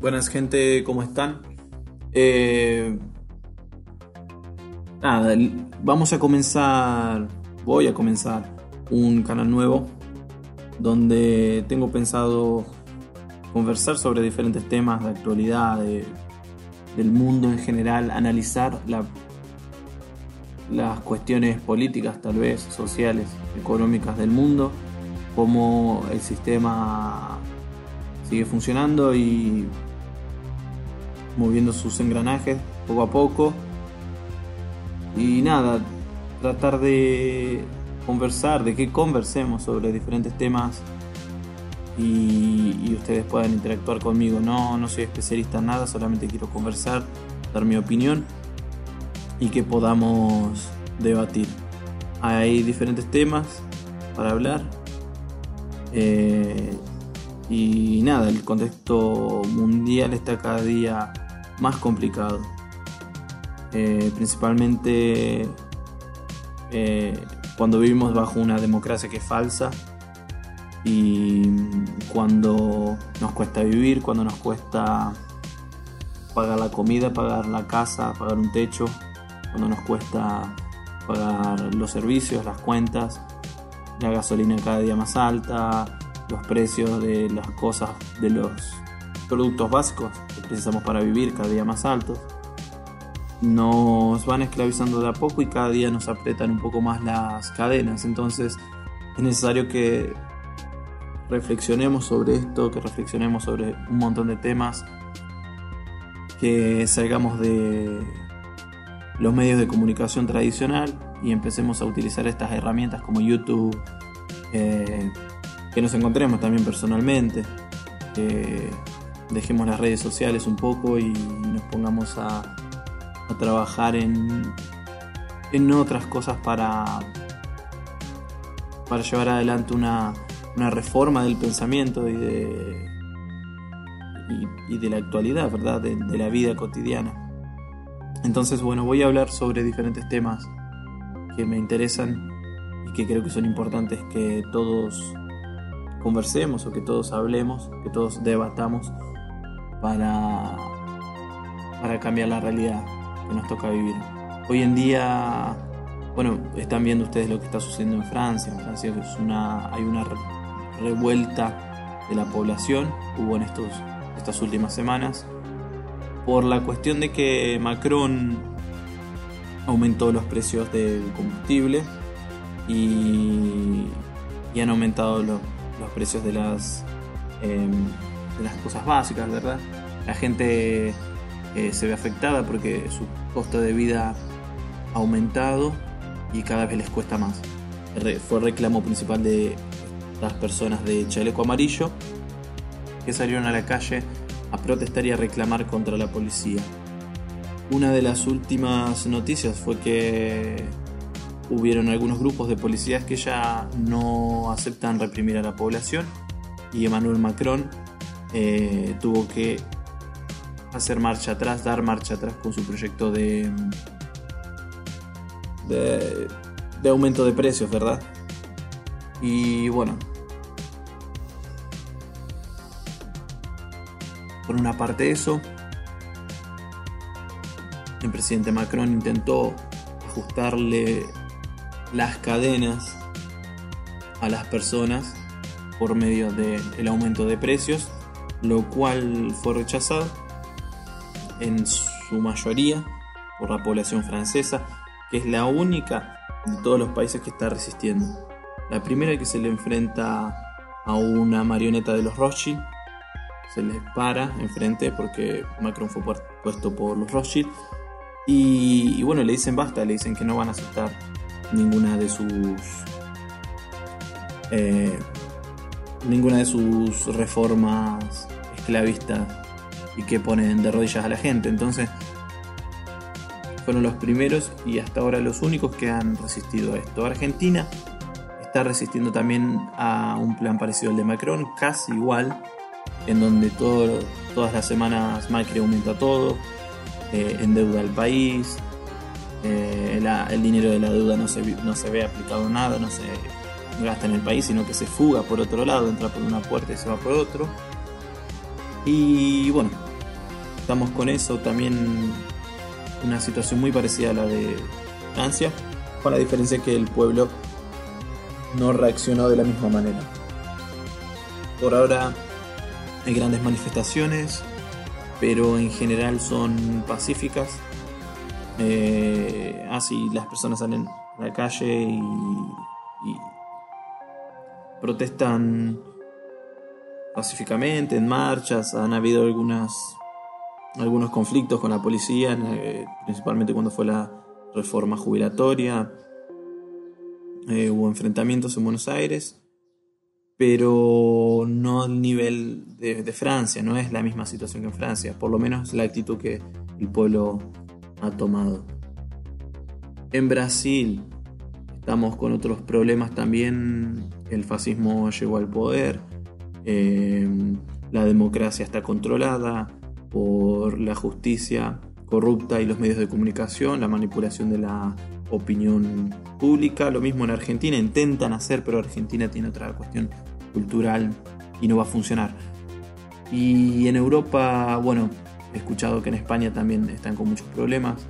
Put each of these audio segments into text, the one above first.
Buenas gente, ¿cómo están? Eh, vamos a comenzar, voy a comenzar un canal nuevo donde tengo pensado conversar sobre diferentes temas de actualidad, del mundo en general, analizar las cuestiones políticas, tal vez, sociales, económicas del mundo, cómo el sistema sigue funcionando y moviendo sus engranajes poco a poco. Y nada, tratar de conversar, de que conversemos sobre diferentes temas y, ustedes puedan interactuar conmigo. No, no soy especialista en nada, solamente quiero conversar, dar mi opinión y que podamos debatir. Hay diferentes temas para hablar. Eh, y nada, el contexto mundial está cada día más complicado. Eh, principalmente eh, cuando vivimos bajo una democracia que es falsa y cuando nos cuesta vivir, cuando nos cuesta pagar la comida, pagar la casa, pagar un techo, cuando nos cuesta pagar los servicios, las cuentas, la gasolina cada día más alta, los precios de las cosas, de los productos básicos que precisamos para vivir cada día más altos. Nos van esclavizando de a poco y cada día nos aprietan un poco más las cadenas. Entonces es necesario que reflexionemos sobre esto, que reflexionemos sobre un montón de temas, que salgamos de los medios de comunicación tradicional y empecemos a utilizar estas herramientas como YouTube, eh, que nos encontremos también personalmente, que dejemos las redes sociales un poco y nos pongamos a, trabajar en, en otras cosas para, para llevar adelante una, reforma del pensamiento y de, y, de la actualidad, ¿verdad? De la vida cotidiana. Entonces, bueno, voy a hablar sobre diferentes temas que me interesan y que creo que son importantes que todos conversemos o que todos hablemos, que todos debatamos para, para cambiar la realidad que nos toca vivir. Hoy en día, bueno, están viendo ustedes lo que está sucediendo en Francia. En Francia es una, hay una revuelta de la población, hubo en estos, estas últimas semanas, por la cuestión de que Macron aumentó los precios del combustible y, y han aumentado los, los precios de las, em, las cosas básicas, ¿verdad? La gente eh, se ve afectada porque su costo de vida ha aumentado y cada vez les cuesta más. Fue el reclamo principal de las personas de chaleco amarillo que salieron a la calle a protestar y a reclamar contra la policía. Una de las últimas noticias fue que hubieron algunos grupos de policías que ya no aceptan reprimir a la población y Emmanuel Macron eh, tuvo que hacer marcha atrás, dar marcha atrás con su proyecto de, de, de aumento de precios, ¿verdad? Y bueno, por una parte eso, el presidente Macron intentó ajustarle las cadenas a las personas por medio del aumento de precios, lo cual fue rechazado en su mayoría por la población francesa, que es la única de todos los países que está resistiendo. La primera que se le enfrenta a una marioneta de los Rothschild, se les para enfrente porque Macron fue puesto por los Rothschild y, bueno, le dicen basta, le dicen que no van a aceptar ninguna de sus eh, ninguna de sus reformas esclavistas y que ponen de rodillas a la gente. Entonces fueron los primeros y hasta ahora los únicos que han resistido a esto. Argentina está resistiendo también a un plan parecido al de Macron casi igual en donde todas las semanas Macri aumenta todo eh, endeuda al país eh, el dinero de la deuda no se, no se ve aplicado nada, no se gasta en el país, sino que se fuga por otro lado, entra por una puerta y se va por otro. Y bueno, estamos con eso, también una situación muy parecida a la de Francia, con la diferencia que el pueblo no reaccionó de la misma manera. Por ahora hay grandes manifestaciones, pero en general son pacíficas. Eh, así las personas salen a la calle y, y protestan pacíficamente en marchas. Han habido algunas algunos conflictos con la policía, eh, principalmente cuando fue la reforma jubilatoria. Eh, hubo enfrentamientos en Buenos Aires, pero no al nivel de, de, Francia, no es la misma situación que en Francia, por lo menos la actitud que el pueblo ha tomado. En Brasil estamos con otros problemas también, el fascismo llegó al poder, eh, la democracia está controlada por la justicia corrupta y los medios de comunicación, la manipulación de la opinión pública. Lo mismo en Argentina, intentan hacer, pero Argentina tiene otra cuestión cultural y no va a funcionar. Y en Europa, bueno, he escuchado que en España también están con muchos problemas.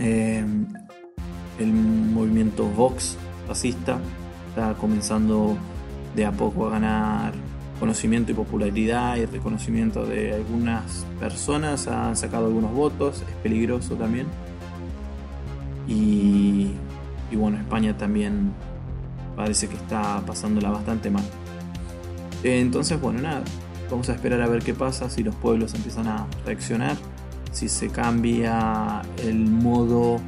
Eh, el movimiento Vox fascista está comenzando de a poco a ganar conocimiento y popularidad y reconocimiento de algunas personas, han sacado algunos votos, es peligroso también. Y, y bueno, España también parece que está pasándola bastante mal. Entonces, bueno, nada, vamos a esperar a ver qué pasa, si los pueblos empiezan a reaccionar, si se cambia el modo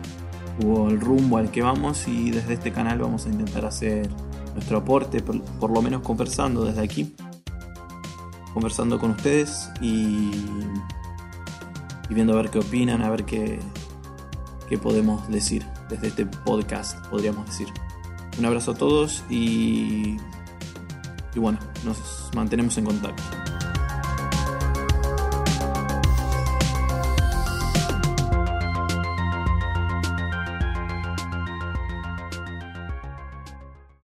o el rumbo al que vamos y desde este canal vamos a intentar hacer nuestro aporte, por, lo menos conversando desde aquí conversando con ustedes y, y viendo a ver qué opinan, a ver qué, qué podemos decir desde este podcast, podríamos decir. Un abrazo a todos y, y bueno, nos mantenemos en contacto.